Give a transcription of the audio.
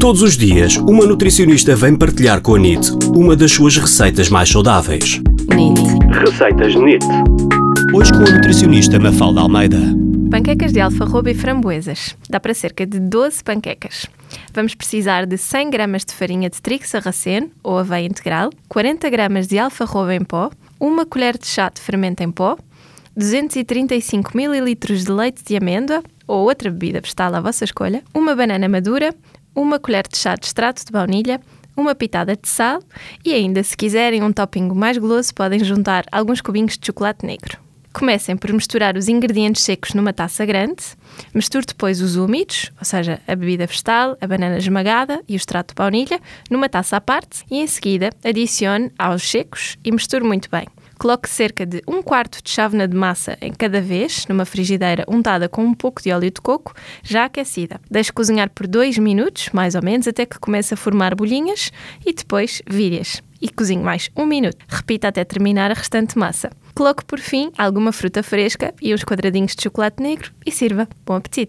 Todos os dias, uma nutricionista vem partilhar com a NIT uma das suas receitas mais saudáveis. NIT. Receitas NIT. Hoje com a nutricionista Mafalda Almeida. Panquecas de alfarroba e framboesas. Dá para cerca de 12 panquecas. Vamos precisar de 100 gramas de farinha de trigo sarraceno ou aveia integral, 40 gramas de alfarroba em pó, uma colher de chá de fermento em pó, 235 ml de leite de amêndoa ou outra bebida vegetal à vossa escolha, uma banana madura, uma colher de chá de extrato de baunilha, uma pitada de sal e ainda, se quiserem um topping mais goloso, podem juntar alguns cubinhos de chocolate negro. Comecem por misturar os ingredientes secos numa taça grande, misture depois os úmidos, ou seja, a bebida vegetal, a banana esmagada e o extrato de baunilha, numa taça à parte e em seguida adicione aos secos e misture muito bem. Coloque cerca de um quarto de chávena de massa em cada vez, numa frigideira untada com um pouco de óleo de coco, já aquecida. Deixe cozinhar por 2 minutos, mais ou menos, até que comece a formar bolhinhas e depois vire-as. E cozinhe mais um minuto. Repita até terminar a restante massa. Coloque por fim alguma fruta fresca e uns quadradinhos de chocolate negro e sirva. Bom apetite!